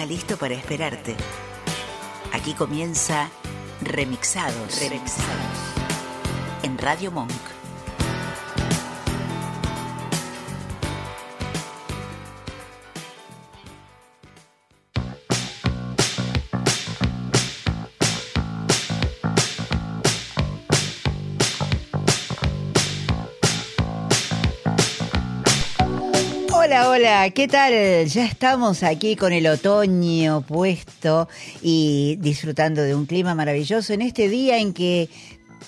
Está listo para esperarte. Aquí comienza Remixados. Remixados. En Radio Monk. Hola, ¿qué tal? Ya estamos aquí con el otoño puesto y disfrutando de un clima maravilloso en este día en que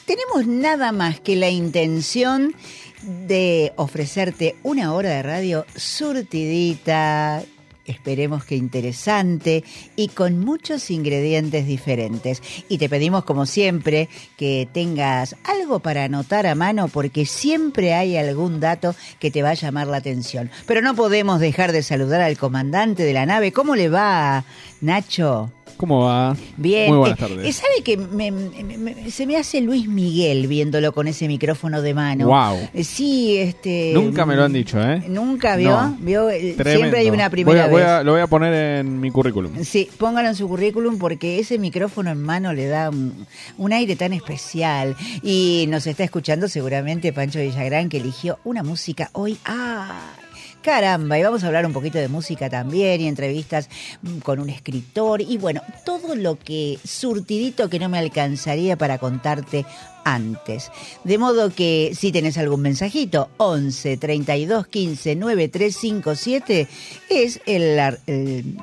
tenemos nada más que la intención de ofrecerte una hora de radio surtidita, esperemos que interesante y con muchos ingredientes diferentes. Y te pedimos como siempre que tengas algo para anotar a mano porque siempre hay algún dato que te va a llamar la atención. Pero no podemos dejar de saludar al comandante de la nave. ¿Cómo le va, Nacho? ¿Cómo va? Bien. Muy buenas Eh, tardes. eh, ¿Sabe que me- me- me- se me hace Luis Miguel viéndolo con ese micrófono de mano? Wow. Eh, Sí, este... Nunca me lo han dicho, ¿eh? ¿Nunca vio? No. ¿Vio? Tremendo. Siempre hay una Voy primera voy vez. a- lo voy a poner en mi currículum. Sí, póngalo en su currículum porque ese micrófono en mano le da un, un aire tan especial. Y nos está escuchando seguramente Pancho Villagrán que eligió una música hoy. ¡Ah! Caramba, y vamos a hablar un poquito de música también y entrevistas mm, con un escritor y bueno, todo lo que surtidito que no me alcanzaría para contarte antes. De modo que si tenés algún mensajito, 11 32 15 9357 es el, el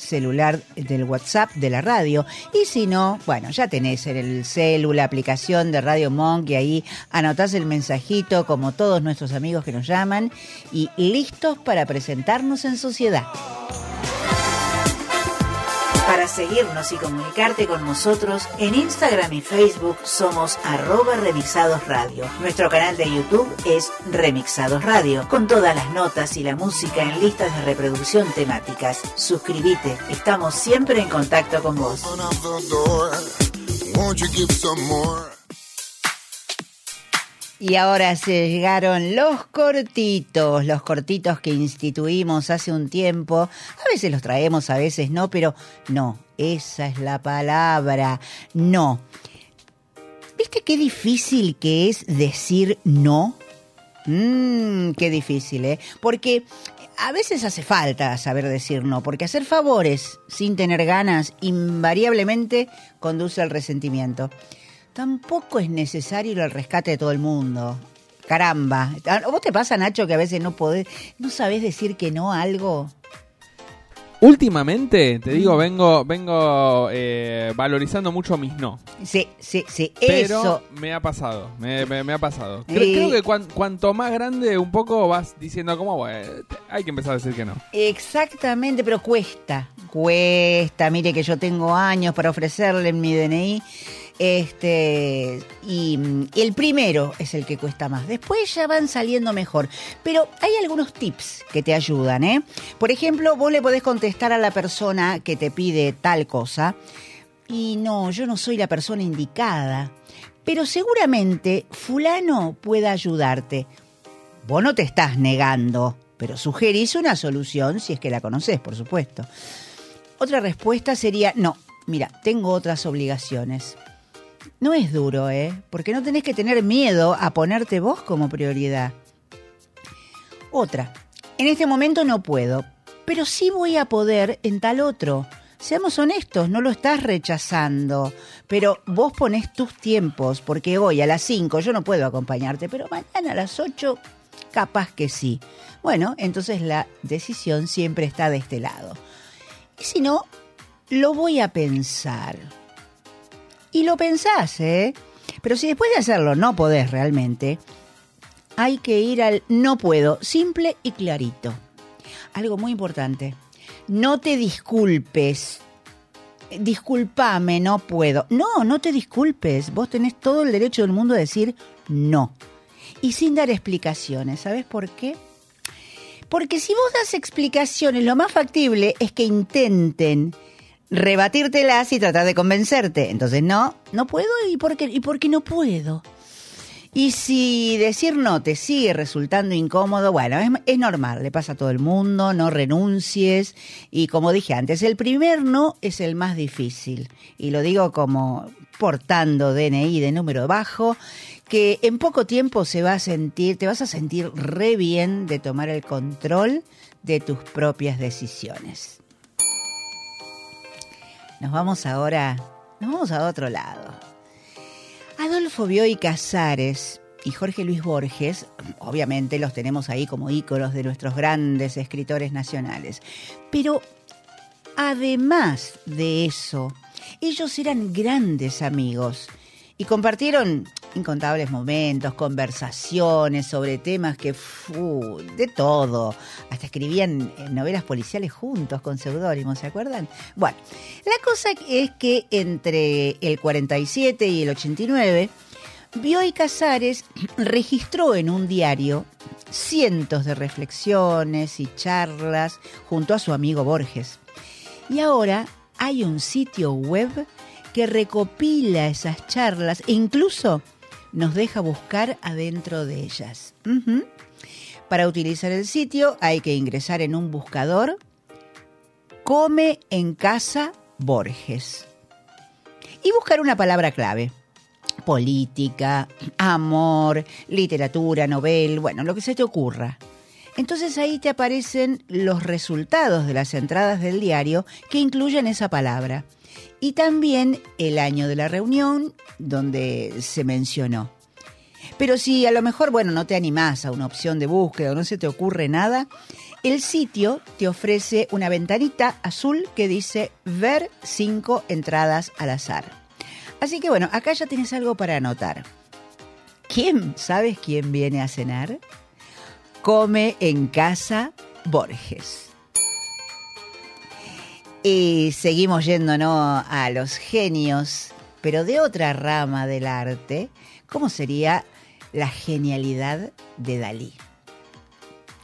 celular del WhatsApp de la radio. Y si no, bueno, ya tenés en el celu la aplicación de Radio Monk y ahí anotás el mensajito como todos nuestros amigos que nos llaman y listos para presentarnos en sociedad. Para seguirnos y comunicarte con nosotros, en Instagram y Facebook somos arroba remixados radio. Nuestro canal de YouTube es Remixados Radio, con todas las notas y la música en listas de reproducción temáticas. Suscríbete, estamos siempre en contacto con vos. Y ahora se llegaron los cortitos, los cortitos que instituimos hace un tiempo. A veces los traemos, a veces no, pero no, esa es la palabra, no. ¿Viste qué difícil que es decir no? Mmm, qué difícil, ¿eh? Porque a veces hace falta saber decir no, porque hacer favores sin tener ganas invariablemente conduce al resentimiento. Tampoco es necesario al rescate de todo el mundo. Caramba. ¿A ¿Vos te pasa, Nacho, que a veces no podés, no sabés decir que no a algo? Últimamente, te digo, vengo vengo eh, valorizando mucho mis no. Sí, sí, sí. Pero Eso. me ha pasado, me, me- me ha pasado. Creo, creo que cuan- cuanto más grande un poco vas diciendo como, bueno, hay que empezar a decir que no. Exactamente, pero cuesta, cuesta. Mire que yo tengo años para ofrecerle en mi DNI. Este, y, mm, el primero es el que cuesta más. Después ya van saliendo mejor. Pero hay algunos tips que te ayudan, ¿eh? Por ejemplo, vos le podés contestar a la persona que te pide tal cosa. Y no, yo no soy la persona indicada. Pero seguramente fulano pueda ayudarte. Vos no te estás negando, pero sugerís una solución si es que la conoces, por supuesto. Otra respuesta sería, no, mira, tengo otras obligaciones. No es duro, ¿eh? Porque no tenés que tener miedo a ponerte vos como prioridad. Otra, en este momento no puedo, pero sí voy a poder en tal otro. Seamos honestos, no lo estás rechazando, pero vos ponés tus tiempos, porque hoy a las 5 yo no puedo acompañarte, pero mañana a las 8 capaz que sí. Bueno, entonces la decisión siempre está de este lado. Y si no, lo voy a pensar. Y lo pensás, ¿eh? Pero si después de hacerlo no podés realmente, hay que ir al no puedo, simple y clarito. Algo muy importante, no te disculpes. disculpame, no puedo. No, no te disculpes. Vos tenés todo el derecho del mundo a decir no. Y sin dar explicaciones. ¿Sabes por qué? Porque si vos das explicaciones, lo más factible es que intenten rebatírtelas y tratar de convencerte. Entonces, no, no puedo y por qué, y por qué no puedo. Y si decir no te sigue resultando incómodo, bueno, es, es, normal, le pasa a todo el mundo, no renuncies. Y como dije antes, el primer no es el más difícil. Y lo digo como portando DNI de número bajo, que en poco tiempo se va a sentir, te vas a sentir re bien de tomar el control de tus propias decisiones. Nos vamos ahora, nos vamos a otro lado. Adolfo Bioy Casares y Jorge Luis Borges, obviamente los tenemos ahí como íconos de nuestros grandes escritores nacionales. Pero además de eso, ellos eran grandes amigos y compartieron incontables momentos, conversaciones sobre temas que, de todo. Hasta escribían novelas policiales juntos con seudónimos, ¿se acuerdan? Bueno, la cosa es que entre el 47 y el 89, Bioy Casares registró en un diario cientos de reflexiones y charlas junto a su amigo Borges. Y ahora hay un sitio web que recopila esas charlas e incluso nos deja buscar adentro de ellas. Para utilizar el sitio hay que ingresar en un buscador Come en casa Borges y buscar una palabra clave. Política, amor, literatura, novel, bueno, lo que se te ocurra. Entonces ahí te aparecen los resultados de las entradas del diario que incluyen esa palabra y también el año de la reunión donde se mencionó. Pero si a lo mejor, bueno, no te animás a una opción de búsqueda o no se te ocurre nada, el sitio te ofrece una ventanita azul que dice ver cinco entradas al azar. Así que bueno, acá ya tienes algo para anotar. ¿Quién? ¿Sabes quién viene a cenar? Come en casa Borges. Y seguimos yéndonos a los genios, pero de otra rama del arte, ¿cómo sería la genialidad de Dalí?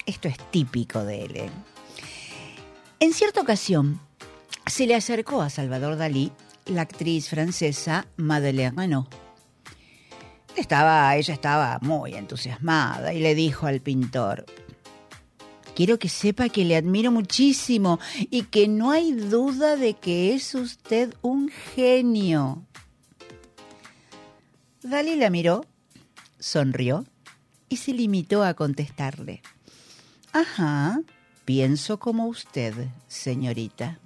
Esto es típico de él. ¿eh? En cierta ocasión, se le acercó a Salvador Dalí la actriz francesa Madeleine Renaud. Estaba, ella estaba muy entusiasmada y le dijo al pintor, quiero que sepa que le admiro muchísimo y que no hay duda de que es usted un genio. Dalí la miró, sonrió y se limitó a contestarle. Ajá, pienso como usted, señorita.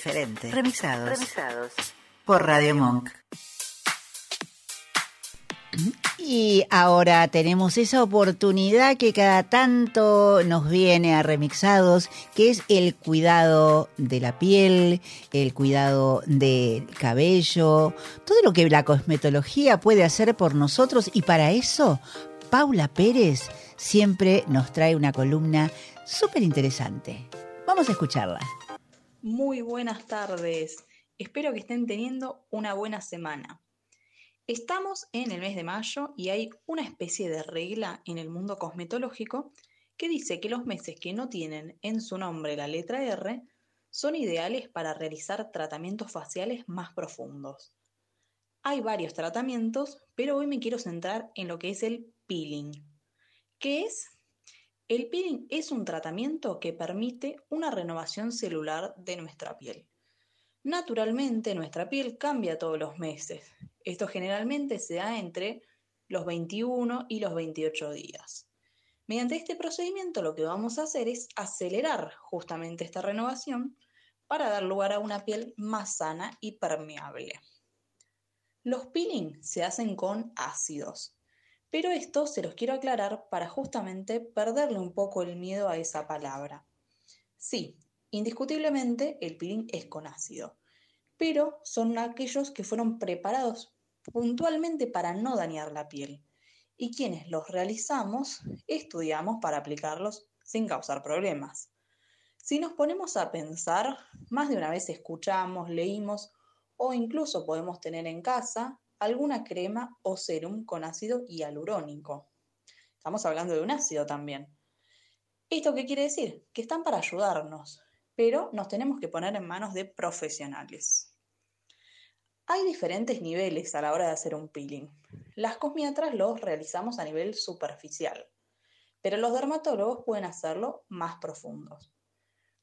Diferente. Remixados. Remixados. Por Radio Monk. Y ahora tenemos esa oportunidad que cada tanto nos viene a remixados, que es el cuidado de la piel, el cuidado del cabello, todo lo que la cosmetología puede hacer por nosotros y para eso Paula Pérez siempre nos trae una columna súper interesante. Vamos a escucharla. Muy buenas tardes. Espero que estén teniendo una buena semana. Estamos en el mes de mayo y hay una especie de regla en el mundo cosmetológico que dice que los meses que no tienen en su nombre la letra R son ideales para realizar tratamientos faciales más profundos. Hay varios tratamientos, pero hoy me quiero centrar en lo que es el peeling. ¿Qué es? El peeling es un tratamiento que permite una renovación celular de nuestra piel. Naturalmente, nuestra piel cambia todos los meses. Esto generalmente se da entre los 21 y los 28 días. Mediante este procedimiento lo que vamos a hacer es acelerar justamente esta renovación para dar lugar a una piel más sana y permeable. Los peeling se hacen con ácidos, pero esto se los quiero aclarar para justamente perderle un poco el miedo a esa palabra. Sí, Indiscutiblemente, el peeling es con ácido, pero son aquellos que fueron preparados puntualmente para no dañar la piel. Y quienes los realizamos, estudiamos para aplicarlos sin causar problemas. Si nos ponemos a pensar, más de una vez escuchamos, leímos o incluso podemos tener en casa alguna crema o serum con ácido hialurónico. Estamos hablando de un ácido también. ¿Esto qué quiere decir? Que están para ayudarnos, pero nos tenemos que poner en manos de profesionales. Hay diferentes niveles a la hora de hacer un peeling. Las cosmiatras los realizamos a nivel superficial, pero los dermatólogos pueden hacerlo más profundos.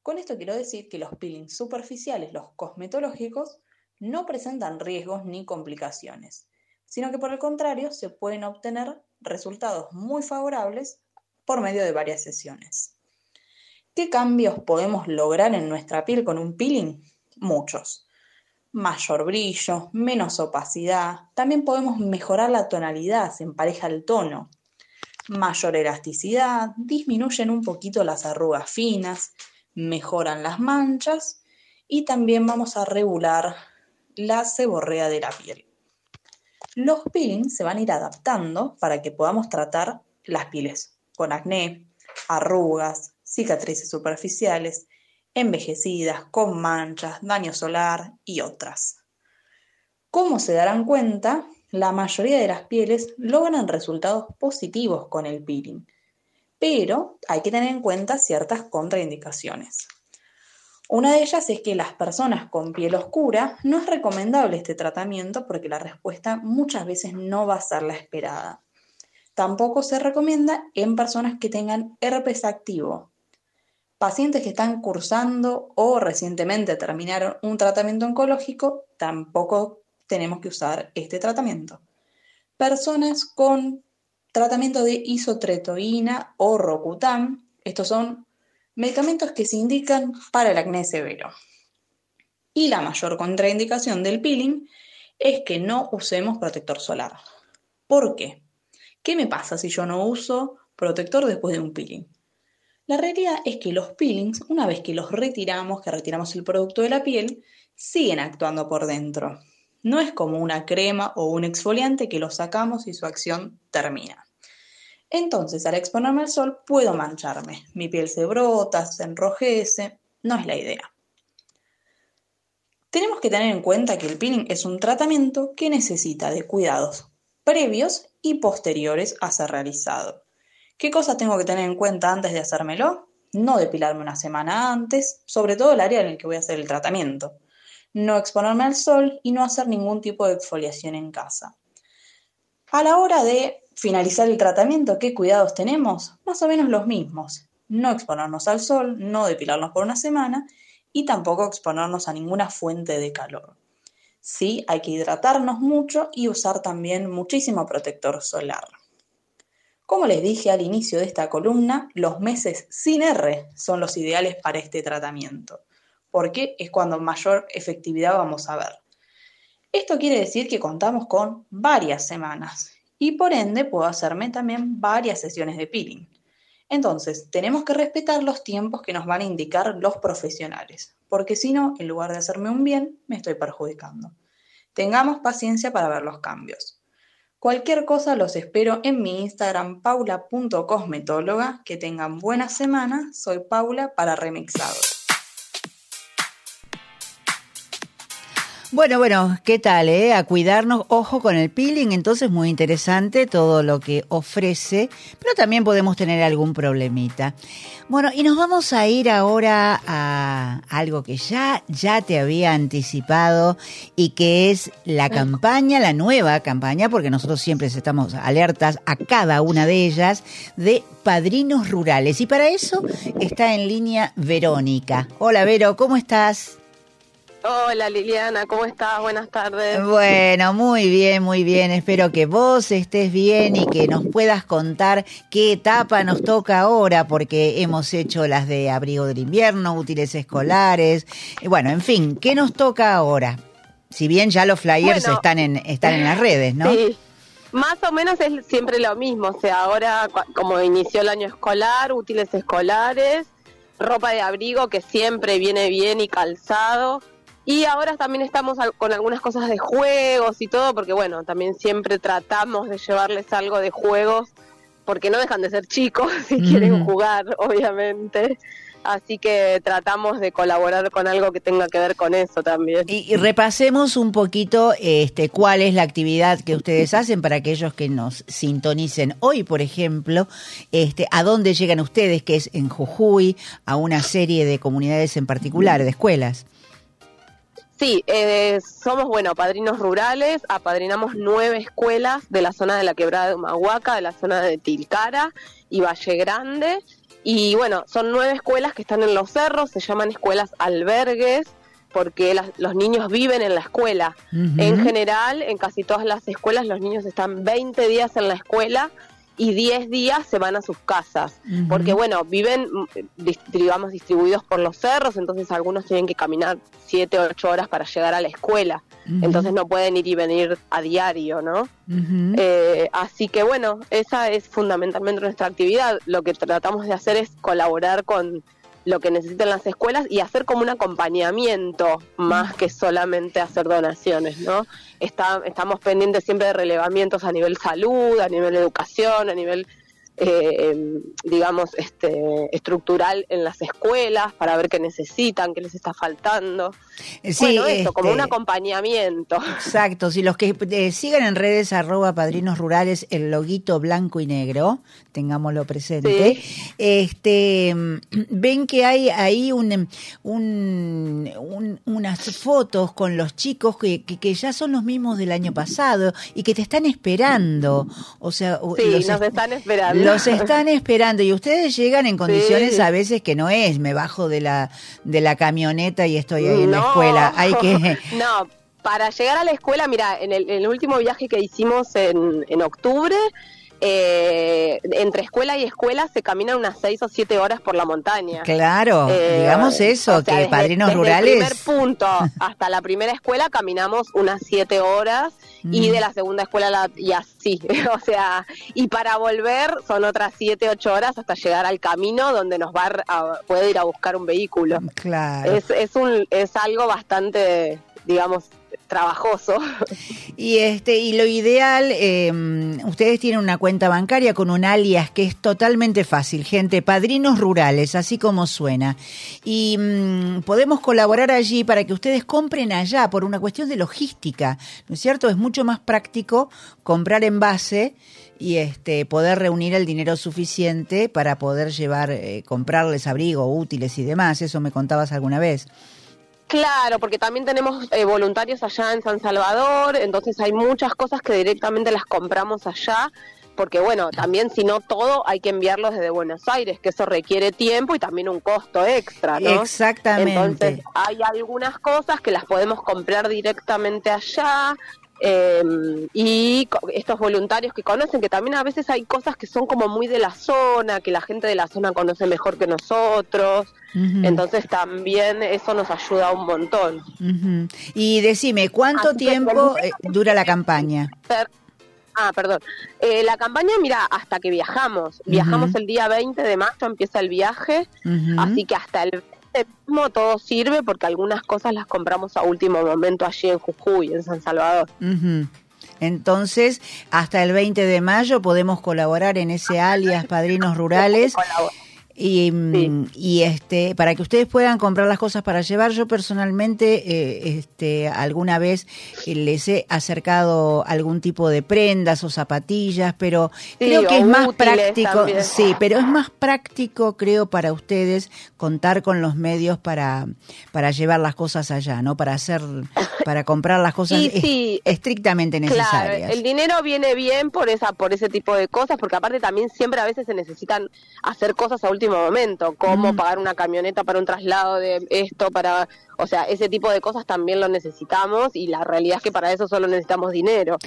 Con esto quiero decir que los peelings superficiales, los cosmetológicos, no presentan riesgos ni complicaciones, sino que por el contrario se pueden obtener resultados muy favorables por medio de varias sesiones. ¿Qué cambios podemos lograr en nuestra piel con un peeling? Muchos. Mayor brillo, menos opacidad. También podemos mejorar la tonalidad, se empareja el tono. Mayor elasticidad, disminuyen un poquito las arrugas finas, mejoran las manchas y también vamos a regular la seborrea de la piel. Los peelings se van a ir adaptando para que podamos tratar las pieles con acné, arrugas, cicatrices superficiales, envejecidas, con manchas, daño solar y otras. Como se darán cuenta, la mayoría de las pieles logran resultados positivos con el peeling, pero hay que tener en cuenta ciertas contraindicaciones. Una de ellas es que las personas con piel oscura no es recomendable este tratamiento porque la respuesta muchas veces no va a ser la esperada. Tampoco se recomienda en personas que tengan herpes activo, Pacientes que están cursando o recientemente terminaron un tratamiento oncológico, tampoco tenemos que usar este tratamiento. Personas con tratamiento de isotretoína o Rocutam, estos son medicamentos que se indican para el acné severo. Y la mayor contraindicación del peeling es que no usemos protector solar. ¿Por qué? ¿Qué me pasa si yo no uso protector después de un peeling? La realidad es que los peelings, una vez que los retiramos, que retiramos el producto de la piel, siguen actuando por dentro. No es como una crema o un exfoliante que lo sacamos y su acción termina. Entonces, al exponerme al sol, puedo mancharme. Mi piel se brota, se enrojece. No es la idea. Tenemos que tener en cuenta que el peeling es un tratamiento que necesita de cuidados previos y posteriores a ser realizado. ¿Qué cosas tengo que tener en cuenta antes de hacérmelo? No depilarme una semana antes, sobre todo el área en el que voy a hacer el tratamiento. No exponerme al sol y no hacer ningún tipo de exfoliación en casa. A la hora de finalizar el tratamiento, ¿qué cuidados tenemos? Más o menos los mismos. No exponernos al sol, no depilarnos por una semana y tampoco exponernos a ninguna fuente de calor. Sí, hay que hidratarnos mucho y usar también muchísimo protector solar. Como les dije al inicio de esta columna, los meses sin R son los ideales para este tratamiento. porque es cuando mayor efectividad vamos a ver. Esto quiere decir que contamos con varias semanas y por ende puedo hacerme también varias sesiones de peeling. Entonces, tenemos que respetar los tiempos que nos van a indicar los profesionales, porque si no, en lugar de hacerme un bien, me estoy perjudicando. Tengamos paciencia para ver los cambios. Cualquier cosa los espero en mi Instagram paula.cosmetóloga. Que tengan buena semana. Soy Paula para Remixados. Bueno, bueno, ¿qué tal? Eh? A cuidarnos, ojo con el peeling, entonces muy interesante todo lo que ofrece, pero también podemos tener algún problemita. Bueno, y nos vamos a ir ahora a algo que ya, ya te había anticipado y que es la campaña, la nueva campaña, porque nosotros siempre estamos alertas a cada una de ellas, de padrinos rurales. Y para eso está en línea Verónica. Hola Vero, ¿cómo estás? Hola Liliana, ¿cómo estás? Buenas tardes. Bueno, muy bien, muy bien. Espero que vos estés bien y que nos puedas contar qué etapa nos toca ahora, porque hemos hecho las de abrigo del invierno, útiles escolares. Bueno, en fin, ¿qué nos toca ahora? Si bien ya los flyers están, en, están en las redes, ¿no? Sí. Más o menos es siempre lo mismo, o sea, ahora como inició el año escolar, útiles escolares, ropa de abrigo que siempre viene bien y calzado, y ahora también estamos con algunas cosas de juegos y todo, porque bueno, también siempre tratamos de llevarles algo de juegos, porque no dejan de ser chicos si quieren jugar, obviamente. Así que tratamos de colaborar con algo que tenga que ver con eso también. Y, repasemos un poquito este, cuál es la actividad que ustedes hacen para aquellos que nos sintonicen hoy, por ejemplo, este, a dónde llegan ustedes, que es en Jujuy, a una serie de comunidades en particular, de escuelas. Sí, eh, somos, bueno, padrinos rurales, apadrinamos nueve escuelas de la zona de la Quebrada de Humahuaca, de la zona de Tilcara y Valle Grande. Y bueno, son nueve escuelas que están en los cerros, se llaman escuelas albergues, porque los niños viven en la escuela. En general, en casi todas las escuelas, los niños están 20 días en la escuela y 10 días se van a sus casas. Porque, bueno, viven, digamos, distribuidos por los cerros, entonces algunos tienen que caminar 7 o 8 horas para llegar a la escuela. Entonces no pueden ir y venir a diario, ¿no? Eh, así que, bueno, esa es fundamentalmente nuestra actividad. Lo que tratamos de hacer es colaborar con lo que necesitan las escuelas y hacer como un acompañamiento más que solamente hacer donaciones, ¿no? Está, estamos pendientes siempre de relevamientos a nivel salud, a nivel educación, a nivel eh, digamos, este, estructural en las escuelas para ver qué necesitan, qué les está faltando. Eh, sí, bueno, eso, como un este, acompañamiento. Exacto, si los que eh, sigan en redes arroba padrinos rurales el loguito blanco y negro, tengámoslo presente, este ven que hay ahí un, un, unas fotos con los chicos que, que, ya son los mismos del año pasado y que te están esperando. O sea, sí, nos están esperando los están esperando y ustedes llegan en condiciones a veces que no es, me bajo de la de la camioneta y estoy ahí en la escuela. Hay que No, para llegar a la escuela, mira, en el, último viaje que hicimos en, en octubre, eh, entre escuela y escuela se caminan unas seis o siete horas por la montaña. Claro, eh, digamos eso, que padrinos rurales. el primer punto hasta la primera escuela caminamos unas siete horas y de la segunda escuela la, y así, o sea, y para volver son otras siete, ocho horas hasta llegar al camino donde nos va a, puede ir a buscar un vehículo. Claro. Es, es, un, es algo bastante, digamos, trabajoso. Y este y lo ideal, eh, ustedes tienen una cuenta bancaria con un alias que es totalmente fácil, gente, padrinos rurales, así como suena. Y mm, podemos colaborar allí para que ustedes compren allá por una cuestión de logística, ¿no es cierto? Es mucho más práctico comprar en base y este poder reunir el dinero suficiente para poder llevar, eh, comprarles abrigo, útiles y demás. Eso me contabas alguna vez. Claro, porque también tenemos eh, voluntarios allá en San Salvador, entonces hay muchas cosas que directamente las compramos allá, porque bueno, también si no todo hay que enviarlos desde Buenos Aires, que eso requiere tiempo y también un costo extra, ¿no? Exactamente. Entonces hay algunas cosas que las podemos comprar directamente allá, eh, y estos voluntarios que conocen, que también a veces hay cosas que son como muy de la zona, que la gente de la zona conoce mejor que nosotros, entonces también eso nos ayuda un montón. Ujú. Y decime, ¿cuánto Así tiempo eh, dura la campaña? Per- Ah, perdón. Eh, la campaña, mira, hasta que viajamos. Viajamos el día 20 de mayo, empieza el viaje, así que hasta el 20 mismo todo sirve porque algunas cosas las compramos a último momento allí en Jujuy, en San Salvador. Entonces, hasta el 20 de mayo podemos colaborar en ese alias Padrinos Rurales. Y, mm, Sí. y este para que ustedes puedan comprar las cosas para llevar yo personalmente eh, este alguna vez eh, les he acercado algún tipo de prendas o zapatillas pero creo que es más práctico también. sí pero es más práctico creo para ustedes contar con los medios para para llevar las cosas allá no para hacer para comprar las cosas Y sí, estrictamente Claro, necesarias el dinero viene bien por esa por ese tipo de cosas, porque aparte también siempre a veces se necesitan hacer cosas a último momento, como Mm. pagar una camioneta para un traslado de esto, para, o sea, ese tipo de cosas también lo necesitamos y la realidad es que para eso solo necesitamos dinero.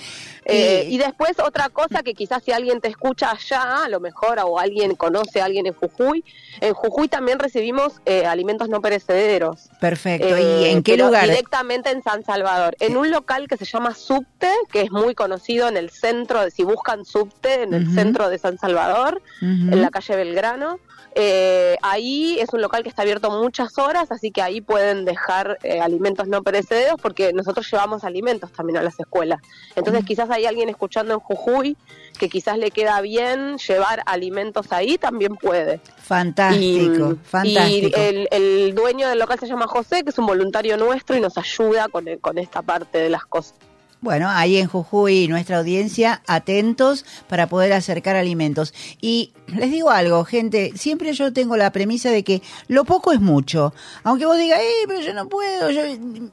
Eh, Y- y después otra cosa que quizás si alguien te escucha allá, a lo mejor, o alguien conoce a alguien en Jujuy, en Jujuy también recibimos eh, alimentos no perecederos. perfecto y Eh, en qué lugar Directamente en San Salvador, en un local que se llama Subte, que es muy conocido en el centro, de, si buscan Subte, en el centro de San Salvador, en la calle Belgrano. Eh, ahí es un local que está abierto muchas horas, así que ahí pueden dejar eh, alimentos no perecederos porque nosotros llevamos alimentos también a las escuelas. Entonces quizás hay alguien escuchando en Jujuy que quizás le queda bien llevar alimentos ahí, también puede. fantástico Y- fantástico Y el, el dueño del local se llama José, que es un voluntario nuestro y nos ayuda con, el- con esta parte de las cosas. Bueno, ahí en Jujuy, nuestra audiencia, atentos para poder acercar alimentos. Y les digo algo, gente, siempre yo tengo la premisa de que lo poco es mucho. Aunque vos digas, eh, pero yo no puedo, yo,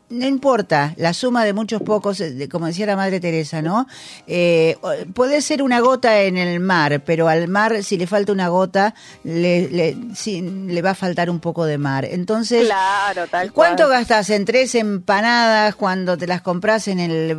no importa, la suma de muchos pocos, eh, de- como decía la Madre Teresa, ¿no? Eh, puede ser una gota en el mar, pero al mar, si le falta una gota, le, le, va a faltar un poco de mar. Entonces, Claro, tal ¿Cuánto gastas en tres empanadas cuando te las compras en el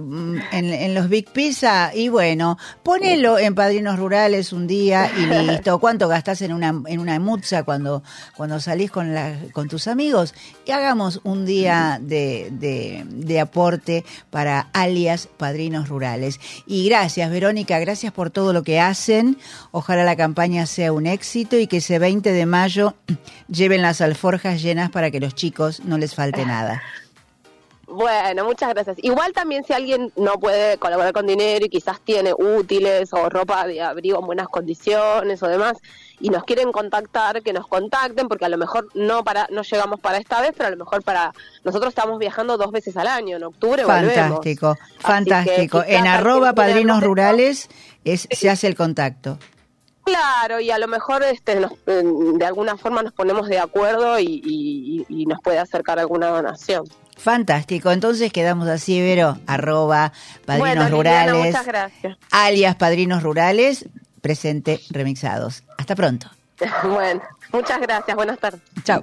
en, en los Big Pizza? Y bueno, ponelo en Padrinos Rurales un día y listo. ¿Cuánto gastas en una en una mutza cuando cuando salís con la, con tus amigos? Y hagamos un día de, de, de aporte para alias Padrinos Rurales. Y gracias, Verónica, gracias por todo lo que hacen. Ojalá la campaña sea un éxito y que ese 20 de mayo lleven las alforjas llenas para que los chicos no les falte nada. Bueno, muchas gracias. Igual también si alguien no puede colaborar con dinero y quizás tiene útiles o ropa de abrigo en buenas condiciones o demás y nos quieren contactar, que nos contacten porque a lo mejor no para no llegamos para esta vez, pero a lo mejor para nosotros estamos viajando dos veces al año, en octubre volvemos. Fantástico, que fantástico. quizás En arroba padrinos rurales es, se hace el contacto. Claro, y a lo mejor este, nos- de alguna forma nos ponemos de acuerdo y, y- y nos puede acercar alguna donación. Fantástico. Entonces quedamos así, Vero, arroba padrinos bueno, Liliana, rurales, muchas gracias. alias padrinos rurales, presente remixados. Hasta pronto. bueno, muchas gracias. Buenas tardes. Chao.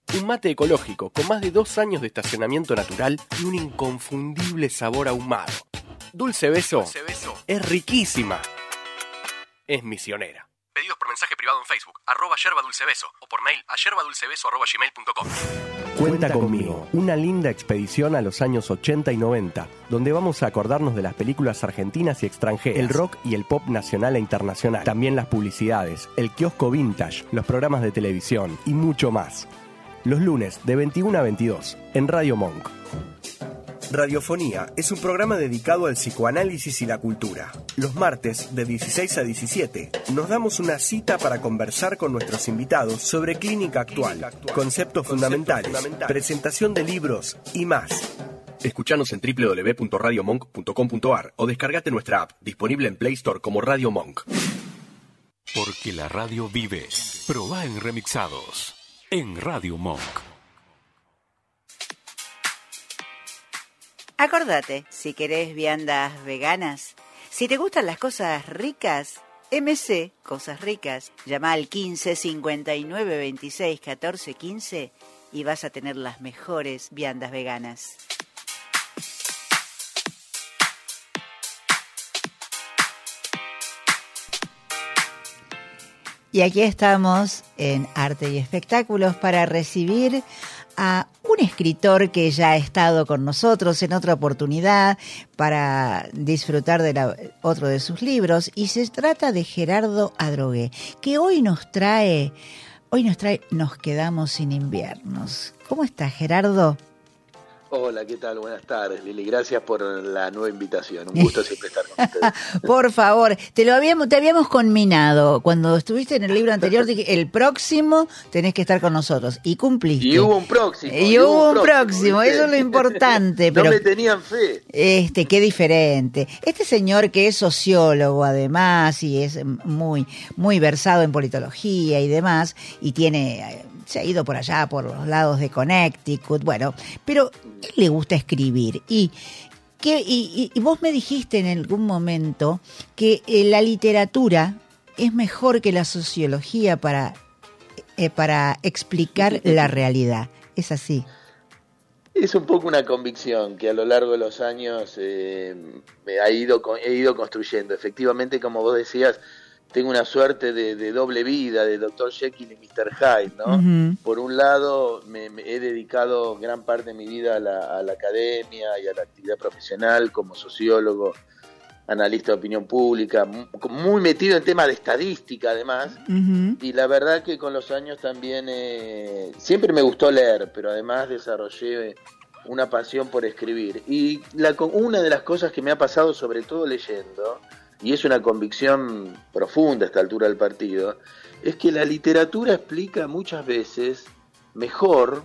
Un mate ecológico con más de dos años de estacionamiento natural y un inconfundible sabor ahumado. Dulce Beso, es riquísima. Es misionera. Pedidos por mensaje privado en Facebook, arroba yerba dulce beso, o por mail a yerbadulcebeso arroba gmail.com. Cuenta conmigo, una linda expedición a los años 80 y 90, donde vamos a acordarnos de las películas argentinas y extranjeras, el rock y el pop nacional e internacional, también las publicidades, el kiosco vintage, los programas de televisión y mucho más. Los lunes de 21 a 22 en Radio Monk. Radiofonía es un programa dedicado al psicoanálisis y la cultura. Los martes de 16 a 17 nos damos una cita para conversar con nuestros invitados sobre clínica actual, conceptos fundamentales, presentación de libros y más. Escuchanos en www.radiomonk.com.ar o descargate nuestra app, disponible en Play Store como Radio Monk. Porque la radio vive. Proba en remixados. En Radio Monk. Acordate, si querés viandas veganas, si te gustan las cosas ricas, MC Cosas Ricas, llama al 15 59 26 14 15 y vas a tener las mejores viandas veganas. Y aquí estamos en Arte y Espectáculos para recibir a un escritor que ya ha estado con nosotros en otra oportunidad para disfrutar de la- otro de sus libros y se trata de Gerardo Adrogué, que hoy nos trae, hoy nos trae Nos quedamos sin inviernos. ¿Cómo estás, Gerardo? Hola, ¿qué tal? Buenas tardes, Lili. Gracias por la nueva invitación. Un gusto siempre estar con ustedes. Por favor, te lo habíamos, te habíamos conminado cuando estuviste en el libro anterior. dije, el próximo tenés que estar con nosotros y cumpliste. Y hubo un próximo. Y hubo un próximo, eso es lo importante. no pero me tenían fe. Este, qué diferente. Este señor que es sociólogo además y es muy, muy versado en politología y demás, y tiene, eh, se ha ido por allá, por los lados de Connecticut, bueno, pero él le gusta escribir y que, y, vos me dijiste en algún momento que eh, la literatura es mejor que la sociología para, eh, para explicar la realidad. Es así. Es un poco una convicción que a lo largo de los años eh, me ha ido, he ido construyendo. Efectivamente, como vos decías, tengo una suerte de, de doble vida, de Dr. Jekyll y Mr. Hyde, ¿no? Por un lado, me, me he dedicado gran parte de mi vida a la, a la academia y a la actividad profesional como sociólogo, analista de opinión pública, mu- muy metido en temas de estadística además. Y la verdad que con los años también eh, siempre me gustó leer, pero además desarrollé una pasión por escribir. Y la, una de las cosas que me ha pasado, sobre todo leyendo, y es una convicción profunda a esta altura del partido, es que la literatura explica muchas veces mejor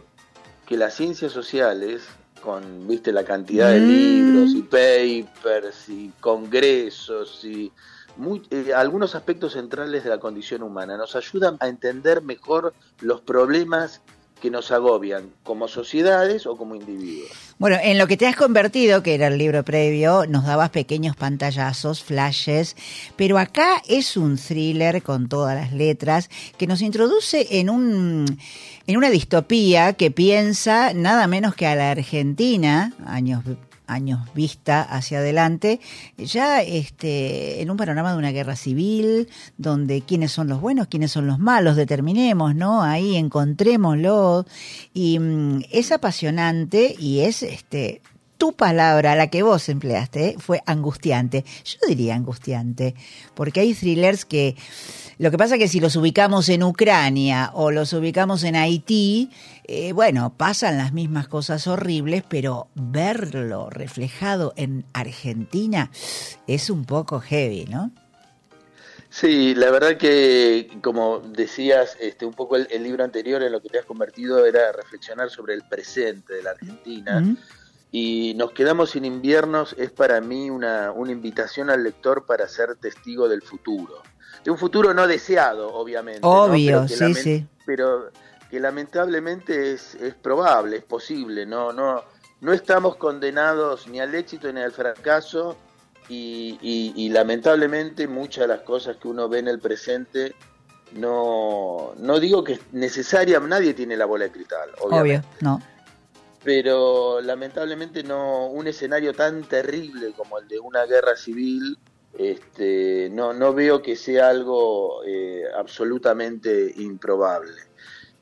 que las ciencias sociales, con viste la cantidad de Mm. libros y papers y congresos y muy- eh, algunos aspectos centrales de la condición humana. Nos ayudan a entender mejor los problemas que nos agobian como sociedades o como individuos. Bueno, en lo que te has convertido, que era el libro previo, nos dabas pequeños pantallazos, flashes, pero acá es un thriller con todas las letras que nos introduce en un en una distopía que piensa nada menos que a la Argentina, años años vista hacia adelante, ya este, en un panorama de una guerra civil, donde quiénes son los buenos, quiénes son los malos, determinemos, ¿no? Ahí encontrémoslo. Y mm, es apasionante y es este tu palabra, la que vos empleaste, ¿eh? fue angustiante. Yo diría angustiante, porque hay thrillers que... Lo que pasa es que si los ubicamos en Ucrania o los ubicamos en Haití, eh, bueno, pasan las mismas cosas horribles, pero verlo reflejado en Argentina es un poco heavy, ¿no? Sí, la verdad que, como decías, este, un poco el, el libro anterior en lo que te has convertido era reflexionar sobre el presente de la Argentina. Mm. Y Nos quedamos sin inviernos es para mí una, una invitación al lector para ser testigo del futuro. De un futuro no deseado, obviamente. ¿no? Obvio, Pero que sí, sí. Pero que lamentablemente es, es probable, es posible. No, no, no estamos condenados ni al éxito ni al fracaso. Y, y- y lamentablemente muchas de las cosas que uno ve en el presente no, no digo que es necesaria, nadie tiene la bola de cristal, obviamente Obvio, no. pero lamentablemente no un escenario tan terrible como el de una guerra civil este no no veo que sea algo eh, absolutamente improbable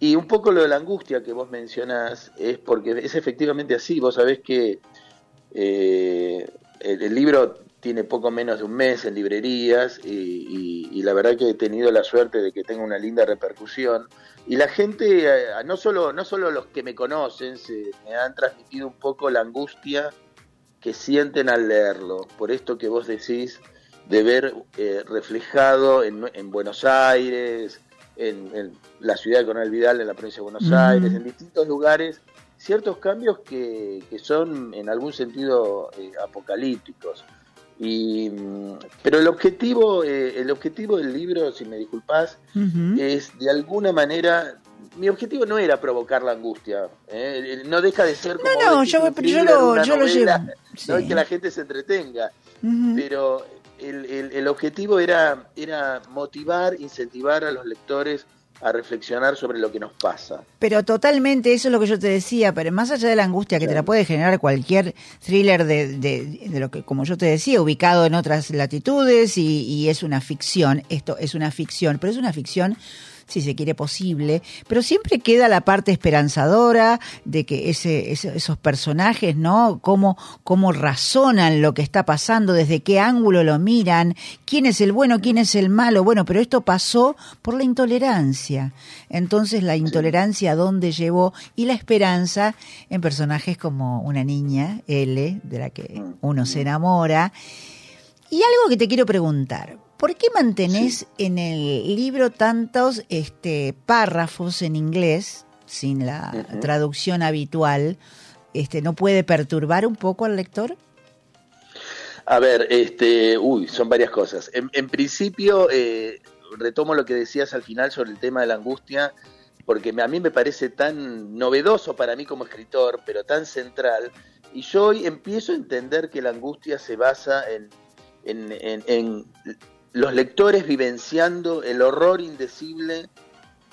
y un poco lo de la angustia que vos mencionás es porque es efectivamente así. Vos sabés que eh, el, libro tiene poco menos de un mes en librerías y, la verdad que he tenido la suerte de que tenga una linda repercusión. Y la gente, eh, no solo, no solo los que me conocen, se, me han transmitido un poco la angustia que sienten al leerlo, por esto que vos decís de ver eh, reflejado en Buenos Aires, en, en la ciudad de Coronel Vidal, en la provincia de Buenos. Aires, en distintos lugares, ciertos cambios que, que son en algún sentido eh, apocalípticos. Y, mm, pero el objetivo, eh, el objetivo del libro, si me disculpás, Ujú. es de alguna manera mi objetivo no era provocar la angustia ¿eh? no deja de ser como no, decís, yo- yo lo- yo lo llevo, no y que la gente se entretenga pero el, el- el objetivo era era motivar incentivar a los lectores a reflexionar sobre lo que nos pasa. Pero totalmente, eso es lo que yo te decía, pero más allá de la angustia que te la puede generar cualquier thriller de, de, de lo que, como yo te decía, ubicado en otras latitudes y, y es una ficción, esto es una ficción, pero es una ficción si se quiere posible, pero siempre queda la parte esperanzadora de que esos personajes, ¿no? Cómo, cómo razonan lo que está pasando, desde qué ángulo lo miran, quién es el bueno, quién es el malo. Bueno, pero esto pasó por la intolerancia. Entonces la intolerancia a dónde llevó y la esperanza en personajes como una niña, L, de la que uno se enamora. Y algo que te quiero preguntar, ¿por qué mantenés en el libro tantos este, párrafos en inglés, sin la traducción habitual? Este, ¿No puede perturbar un poco al lector? A ver, este, uy, son varias cosas. En, en principio, eh, retomo lo que decías al final sobre el tema de la angustia, porque a mí me parece tan novedoso para mí como escritor, pero tan central, y yo hoy empiezo a entender que la angustia se basa en, en- en los lectores vivenciando el horror indecible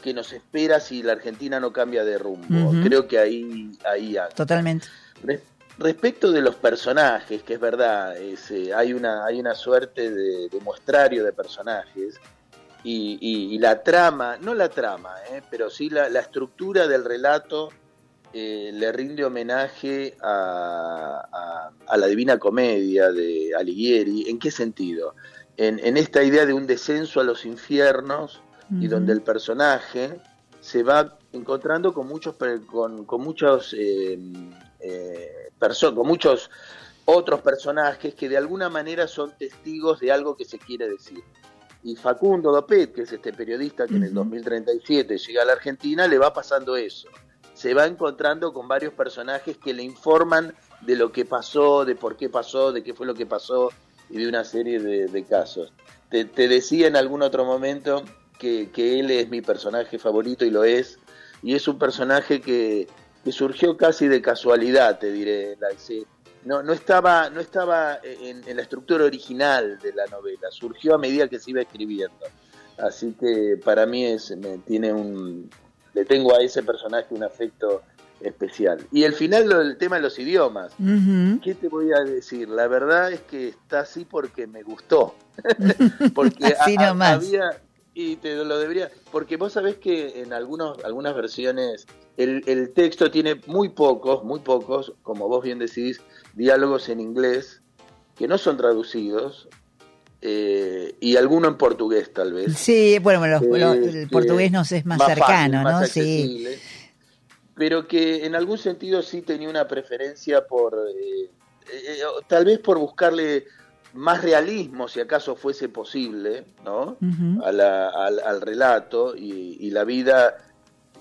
que nos espera si la Argentina no cambia de rumbo. Creo que ahí, ahí anda. Totalmente. Re- Respecto de los personajes, que es verdad, es, eh, hay, una, hay una suerte de, de muestrario de personajes y, y- y la trama, no la trama, eh, pero sí la, la estructura del relato eh, le rinde homenaje a, a- a la Divina Comedia de Alighieri. ¿En qué sentido? En, en esta idea de un descenso a los infiernos y donde el personaje se va encontrando con muchos con, con muchos eh, eh, con muchos otros personajes que de alguna manera son testigos de algo que se quiere decir. Y Facundo Dopet, que es este periodista que en el Ujú. 2037 llega a la Argentina, le va pasando eso. Se va encontrando con varios personajes que le informan de lo que pasó, de por qué pasó, de qué fue lo que pasó y de una serie de, casos. Te, decía en algún otro momento que, él es mi personaje favorito y lo es, y es un personaje que, surgió casi de casualidad, te diré, no, no estaba, no estaba en, en la estructura original de la novela, surgió a medida que se iba escribiendo. Así que para mí es, me, tiene un, le tengo a ese personaje un afecto especial. Y el final, lo del tema de los idiomas. Ujú. ¿Qué te voy a decir? La verdad es que está así porque me gustó. porque Así ha- nomás. había, Y te lo debería, porque vos sabés que en algunos, algunas versiones el, el texto tiene muy pocos, muy pocos, como vos bien decís, diálogos en inglés que no son traducidos eh, y alguno en portugués tal vez. Sí, bueno, los- el Este, portugués nos es más, cercano, más ¿no? Sí. Pero que en algún sentido sí tenía una preferencia por, eh, eh, tal vez por buscarle más realismo, si acaso fuese posible, ¿no? A la- al, al relato y, y la vida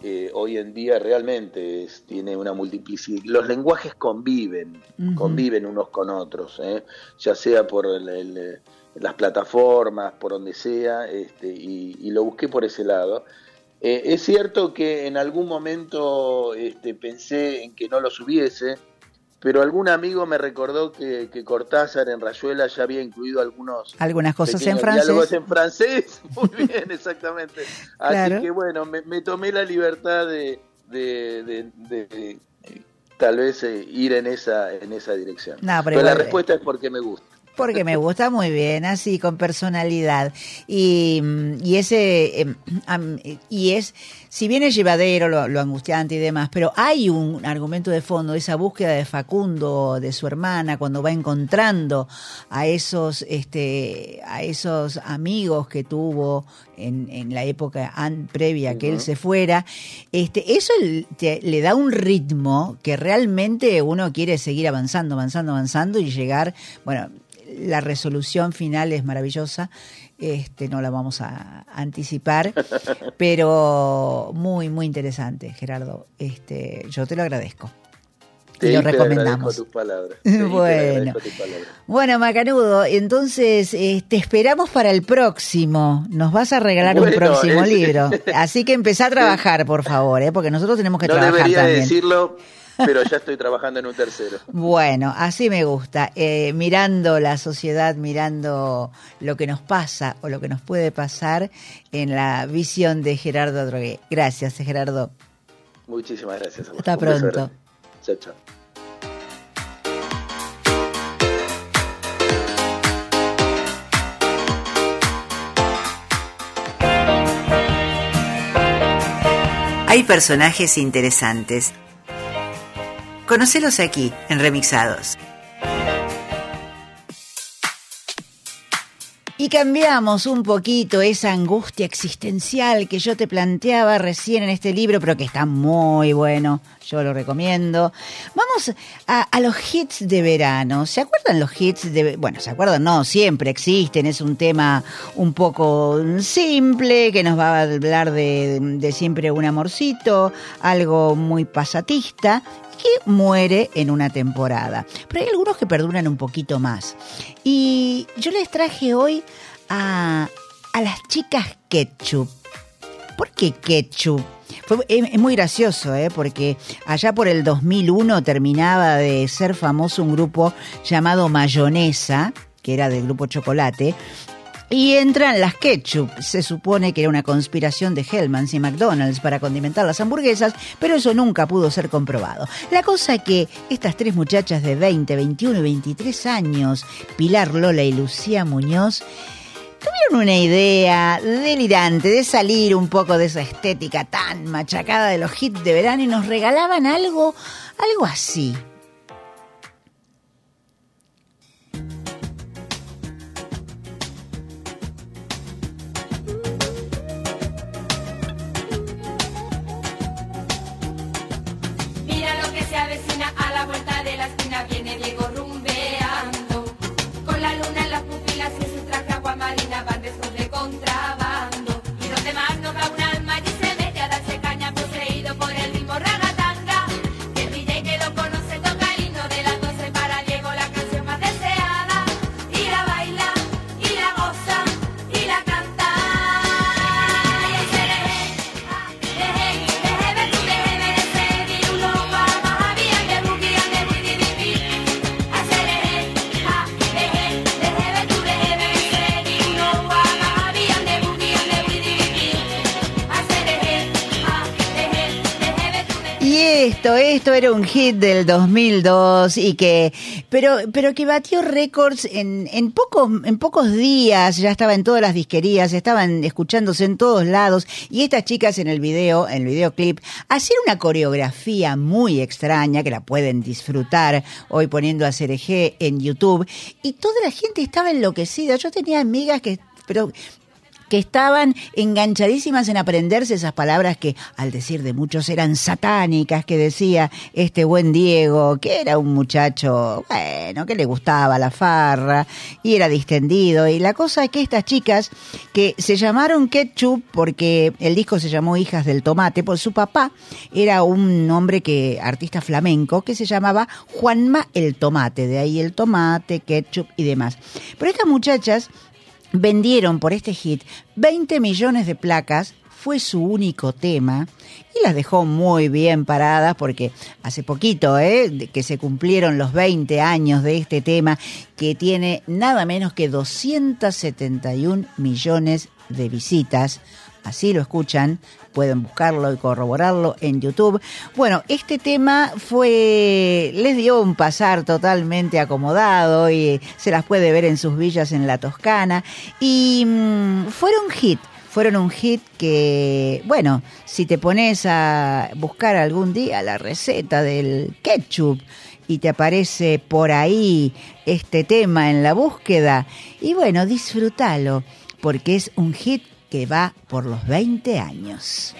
eh, hoy en día realmente es- tiene una multiplicidad. Los lenguajes conviven, conviven unos con otros, ¿eh? ya sea por el- el- las plataformas, por donde sea, este, y, y lo busqué por ese lado. Eh, es cierto que en algún momento este, pensé en que no los hubiese, pero algún amigo me recordó que, que Cortázar en Rayuela ya había incluido algunos Algunas cosas en pequeños diálogos francés. en francés. Muy bien, exactamente. Así Claro. que bueno, me, me tomé la libertad de, de- de- de- de, eh, tal vez eh, ir en esa en esa dirección. No, pero pero la igual- respuesta es porque me gusta. Porque me gusta muy bien, así, con personalidad. Y, mm, y ese, am- y es, si bien es llevadero, lo, lo angustiante y demás, pero hay un argumento de fondo, esa búsqueda de Facundo, de su hermana, cuando va encontrando a esos, este, a esos amigos que tuvo en, en la época an- previa a que él se fuera, este, eso te- le da un ritmo que realmente uno quiere seguir avanzando, avanzando, avanzando y llegar, bueno, la resolución final es maravillosa, este, no la vamos a anticipar, pero muy, muy interesante, Gerardo. Este, yo te lo agradezco. Y lo te agradezco recomendamos. tus palabras. Bueno. tus palabras. Bueno, Macanudo, entonces eh, te esperamos para el próximo. Nos vas a regalar un próximo es- libro. Así que empezá a trabajar, por favor, ¿eh? porque nosotros tenemos que No trabajar debería también. decirlo, pero ya estoy trabajando en un tercero. Bueno, así me gusta. Eh, mirando la sociedad, mirando lo que nos pasa o lo que nos puede pasar en la visión de Gerardo Drogué. Gracias, Gerardo. Muchísimas gracias. amor. Hasta Un pronto. Chao, chao. Hay personajes interesantes. Conocelos aquí, en Remixados. Y cambiamos un poquito esa angustia existencial que yo te planteaba recién en este libro, pero que está muy bueno, yo lo recomiendo. Vamos a, los hits de verano. ¿Se acuerdan los hits de... Bueno, ¿se acuerdan? No, siempre existen, es un tema un poco simple, que nos va a hablar de siempre un amorcito, algo muy pasatista que muere en una temporada. Pero hay algunos que perduran un poquito más. Y yo les traje hoy a, a las chicas ketchup. ¿Por qué ketchup? Fue- es, muy gracioso, ¿eh? porque allá por el 2001 terminaba de ser famoso un grupo llamado Mayonesa, que era del grupo Chocolate, y entran las ketchup. Se supone que era una conspiración de Hellmann's y McDonald's para condimentar las hamburguesas, pero eso nunca pudo ser comprobado. La cosa que estas tres muchachas de 20, 21 y 23 años, Pilar Lola y Lucía Muñoz, tuvieron una idea delirante de salir un poco de esa estética tan machacada de los hits de verano y nos regalaban algo, algo así. Esto, esto era un hit del 2002 y que, pero, pero que batió récords en, en pocos, en pocos días, ya estaba en todas las disquerías, estaban escuchándose en todos lados y estas chicas en el video, en el videoclip, hacían una coreografía muy extraña que la pueden disfrutar hoy poniendo a CRG en YouTube y toda la gente estaba enloquecida. Yo tenía amigas que, pero que estaban enganchadísimas en aprenderse esas palabras que, al decir de muchos, eran satánicas, que decía este buen Diego, que era un muchacho, bueno, que le gustaba la farra y era distendido. Y la cosa es que estas chicas, que se llamaron Ketchup porque el disco se llamó Hijas del Tomate, por su papá era un hombre que, artista flamenco, que se llamaba Juanma el Tomate, de ahí el tomate, ketchup y demás. Pero estas muchachas vendieron por este hit 20 millones de placas, fue su único tema y las dejó muy bien paradas porque hace poquito ¿eh? que se cumplieron los 20 años de este tema que tiene nada menos que 271 millones de visitas. Así lo escuchan, pueden buscarlo y corroborarlo en YouTube. Bueno, este tema fue, les dio un pasar totalmente acomodado y se las puede ver en sus villas en la Toscana y mm, fueron hit. Fueron un hit que, bueno, si te pones a buscar algún día la receta del ketchup y te aparece por ahí este tema en la búsqueda, y bueno, disfrútalo, porque es un hit que va por los 20 años.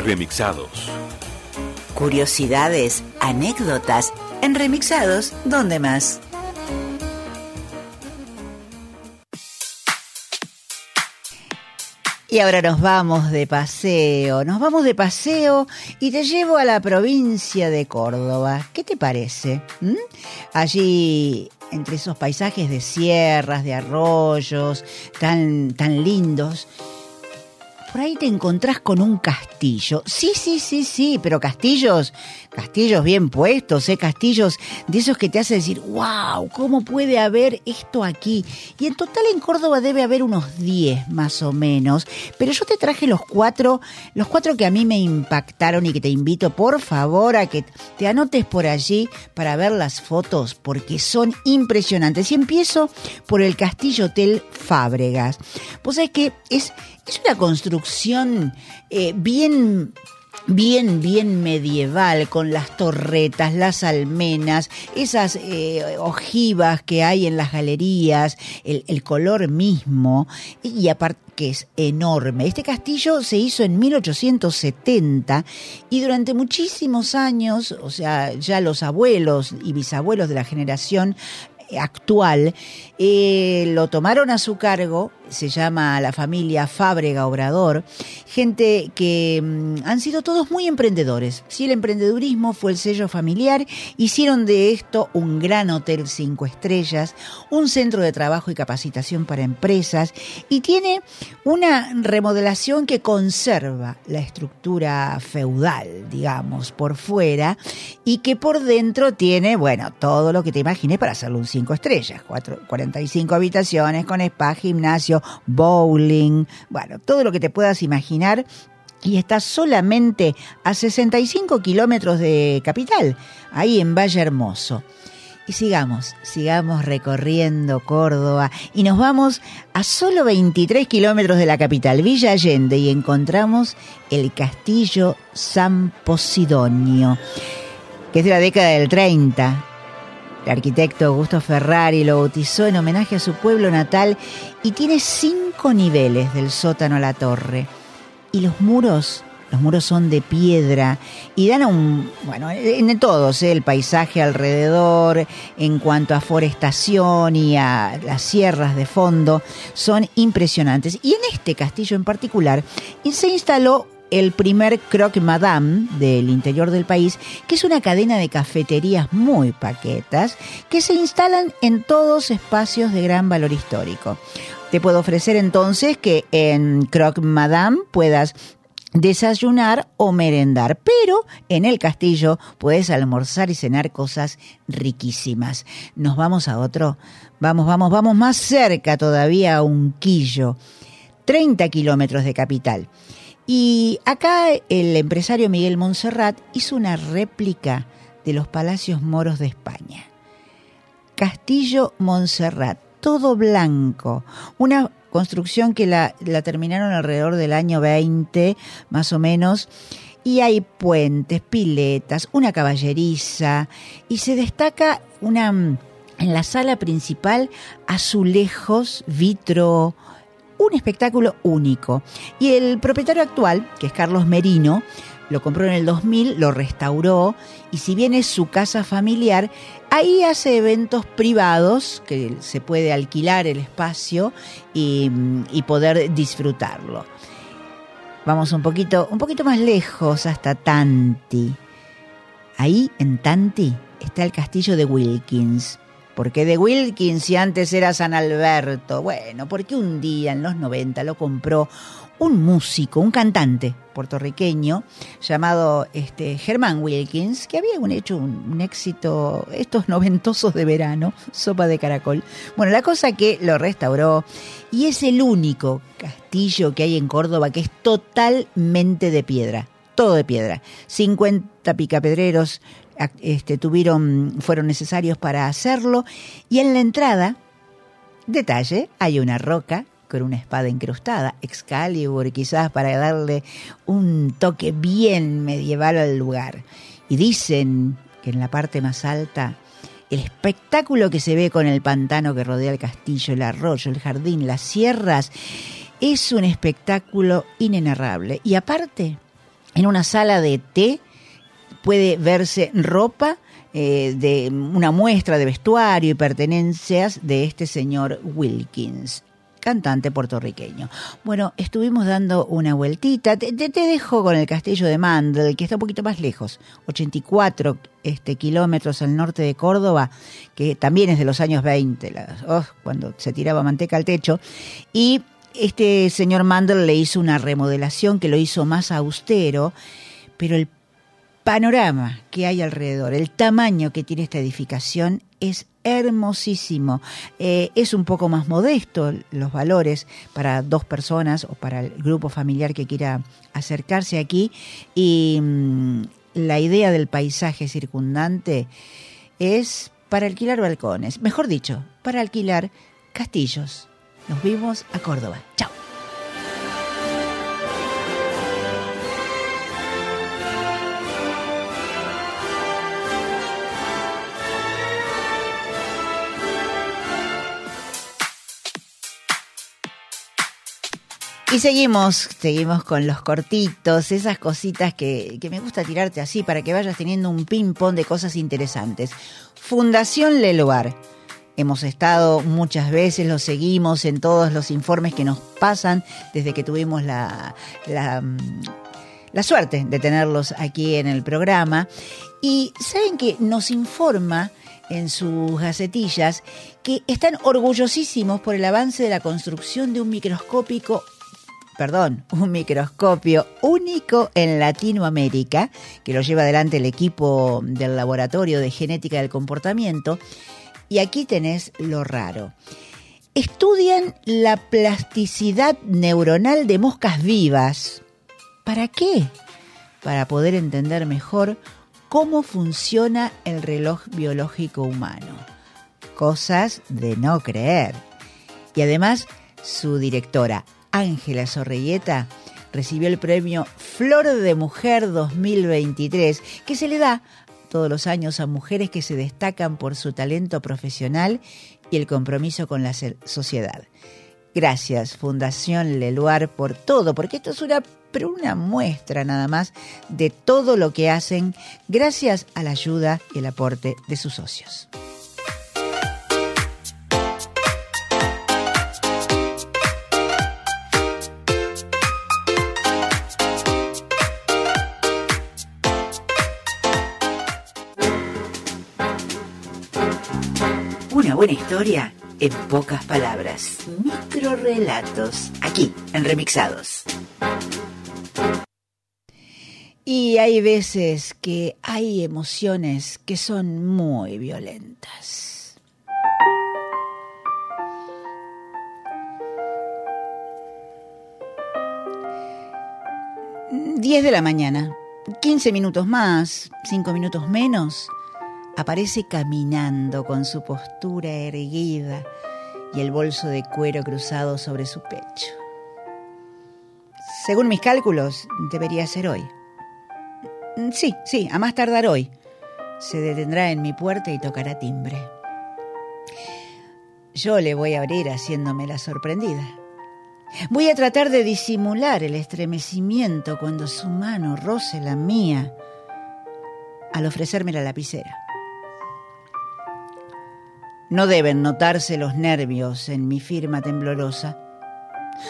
Remixados. Curiosidades, anécdotas, en remixados, ¿dónde más? Y ahora nos vamos de paseo, nos vamos de paseo y te llevo a la provincia de Córdoba. ¿Qué te parece? ¿Mm? Allí, entre esos paisajes de sierras, de arroyos, tan, tan lindos, por ahí te encontrás con un castillo. Sí, sí, sí, sí, pero castillos, castillos bien puestos, ¿eh? castillos de esos que te hacen decir, wow, ¿cómo puede haber esto aquí? Y en total en Córdoba debe haber unos 10 más o menos, pero yo te traje los cuatro, los cuatro que a mí me impactaron y que te invito por favor a que te anotes por allí para ver las fotos porque son impresionantes. Y empiezo por el Castillo Hotel Fábregas. Pues es que es, es una construcción eh, bien bien, bien medieval, con las torretas, las almenas, esas eh, ojivas que hay en las galerías, el, el color mismo, y aparte que es enorme. Este castillo se hizo en 1870 y durante muchísimos años, o sea, ya los abuelos y bisabuelos de la generación actual, eh, lo tomaron a su cargo, se llama la familia Fábrega Obrador, gente que mm, han sido todos muy emprendedores. Si el emprendedurismo fue el sello familiar, hicieron de esto un gran hotel cinco estrellas, un centro de trabajo y capacitación para empresas y tiene una remodelación que conserva la estructura feudal, digamos, por fuera y que por dentro tiene, bueno, todo lo que te imagines para hacerlo un cinco estrellas, cuatro, 45 habitaciones con spa, gimnasio, bowling, bueno, todo lo que te puedas imaginar y está solamente a 65 kilómetros de capital, ahí en Valle Hermoso. Y sigamos, sigamos recorriendo Córdoba y nos vamos a solo 23 kilómetros de la capital, Villa Allende, y encontramos el Castillo San Posidonio, que es de la década del 30. El arquitecto Augusto Ferrari lo bautizó en homenaje a su pueblo natal y tiene cinco niveles del sótano a la torre. Y los muros, los muros son de piedra y dan a un, bueno, en todos, ¿eh? el paisaje alrededor, en cuanto a forestación y a las sierras de fondo, son impresionantes. Y en este castillo en particular se instaló el primer Croque Madame del interior del país, que es una cadena de cafeterías muy paquetas que se instalan en todos espacios de gran valor histórico. Te puedo ofrecer entonces que en Croque Madame puedas desayunar o merendar, pero en el castillo puedes almorzar y cenar cosas riquísimas. Nos vamos a otro, vamos, vamos, vamos más cerca todavía a Unquillo, 30 kilómetros de capital. Y acá el empresario Miguel Montserrat hizo una réplica de los palacios moros de España. Castillo Montserrat, todo blanco, una construcción que la, terminaron alrededor del año 20, más o menos, y hay puentes, piletas, una caballeriza, y se destaca una en la sala principal azulejos, vitro, un espectáculo único. Y el propietario actual, que es Carlos Merino, lo compró en el 2000, lo restauró y si bien es su casa familiar, ahí hace eventos privados que se puede alquilar el espacio y, y poder disfrutarlo. Vamos un poquito, un poquito más lejos hasta Tanti. Ahí en Tanti está el castillo de Wilkins. ¿Por qué de Wilkins si antes era San Alberto? Bueno, porque un día en los 90 lo compró un músico, un cantante puertorriqueño llamado este, Germán Wilkins, que había hecho un, éxito estos noventosos de verano, sopa de caracol. Bueno, la cosa que lo restauró y es el único castillo que hay en Córdoba que es totalmente de piedra, todo de piedra. 50 picapedreros este, tuvieron, fueron necesarios para hacerlo. Y en la entrada, detalle, hay una roca con una espada incrustada, Excalibur, quizás para darle un toque bien medieval al lugar. Y dicen que en la parte más alta, el espectáculo que se ve con el pantano que rodea el castillo, el arroyo, el jardín, las sierras, es un espectáculo inenarrable. Y aparte, en una sala de té, puede verse ropa eh, de una muestra de vestuario y pertenencias de este señor Wilkins. cantante puertorriqueño. Bueno, estuvimos dando una vueltita. Te, dejo con el castillo de Mandel, que está un poquito más lejos, 84 este, kilómetros al norte de Córdoba, que también es de los años 20, la- oh, cuando se tiraba manteca al techo. Y este señor Mandel le hizo una remodelación que lo hizo más austero, pero el panorama que hay alrededor, el tamaño que tiene esta edificación es hermosísimo. Eh, es un poco más modesto los valores para dos personas o para el grupo familiar que quiera acercarse aquí y mm, la idea del paisaje circundante es para alquilar balcones, mejor dicho, para alquilar castillos. Nos vimos a Córdoba. Chao. Y seguimos, seguimos con los cortitos, esas cositas que, que me gusta tirarte así para que vayas teniendo un ping-pong de cosas interesantes. Fundación Leloir. Hemos estado muchas veces, lo seguimos en todos los informes que nos pasan desde que tuvimos la, la, mm, la suerte de tenerlos aquí en el programa. Y saben que nos informa en sus gacetillas que están orgullosísimos por el avance de la construcción de un microscópico perdón, un microscopio único en Latinoamérica, que lo lleva adelante el equipo del Laboratorio de Genética del Comportamiento. Y aquí tenés lo raro. Estudian la plasticidad neuronal de moscas vivas. ¿Para qué? Para poder entender mejor cómo funciona el reloj biológico humano. Cosas de no creer. Y además, su directora, Ángela Sorrelleta recibió el premio Flor de Mujer 2023, que se le da todos los años a mujeres que se destacan por su talento profesional y el compromiso con la sociedad. Gracias, Fundación Leluar, por todo, porque esto es una, una muestra nada más de todo lo que hacen gracias a la ayuda y el aporte de sus socios. Buena historia en pocas palabras. Microrelatos. Aquí, en Remixados. Y hay veces que hay emociones que son muy violentas. Diez de la mañana, 15 minutos más, 5 minutos menos, aparece caminando con su postura erguida y el bolso de cuero cruzado sobre su pecho. Según mis cálculos, debería ser hoy. Sí, sí, a más tardar hoy. Se detendrá en mi puerta y tocará timbre. Yo le voy a abrir haciéndome la sorprendida. Voy a tratar de disimular el estremecimiento cuando su mano roce la mía al ofrecerme la lapicera. No deben notarse los nervios en mi firma temblorosa.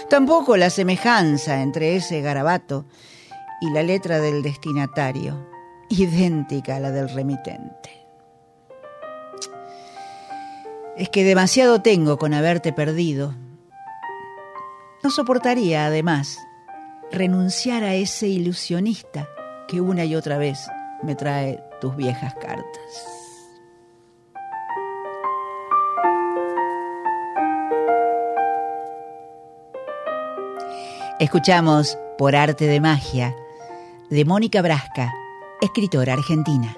Tampoco la semejanza entre ese garabato y la letra del destinatario, idéntica a la del remitente. Es que demasiado tengo con haberte perdido. No soportaría, además, renunciar a ese ilusionista que una y otra vez me trae tus viejas cartas. Escuchamos Por Arte de Magia de Mónica Brasca, escritora argentina.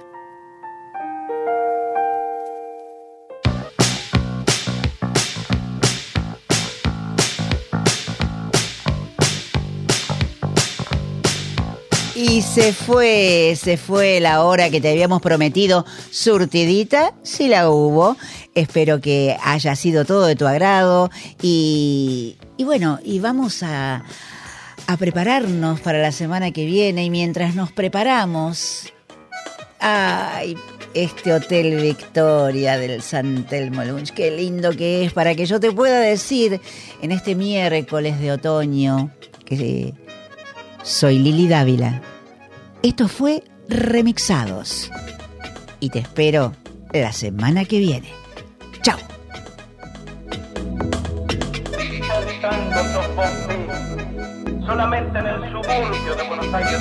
Y se fue, se fue la hora que te habíamos prometido, surtidita, si la hubo. Espero que haya sido todo de tu agrado y, y bueno, y vamos a, a prepararnos para la semana que viene y mientras nos preparamos... ¡Ay! este Hotel Victoria del San Telmo Lunch. Qué lindo que es para que yo te pueda decir en este miércoles de otoño que soy Lili Dávila. Esto fue Remixados. Y te espero la semana que viene. ¡Chao! Solamente en el suburbio de Buenos Aires,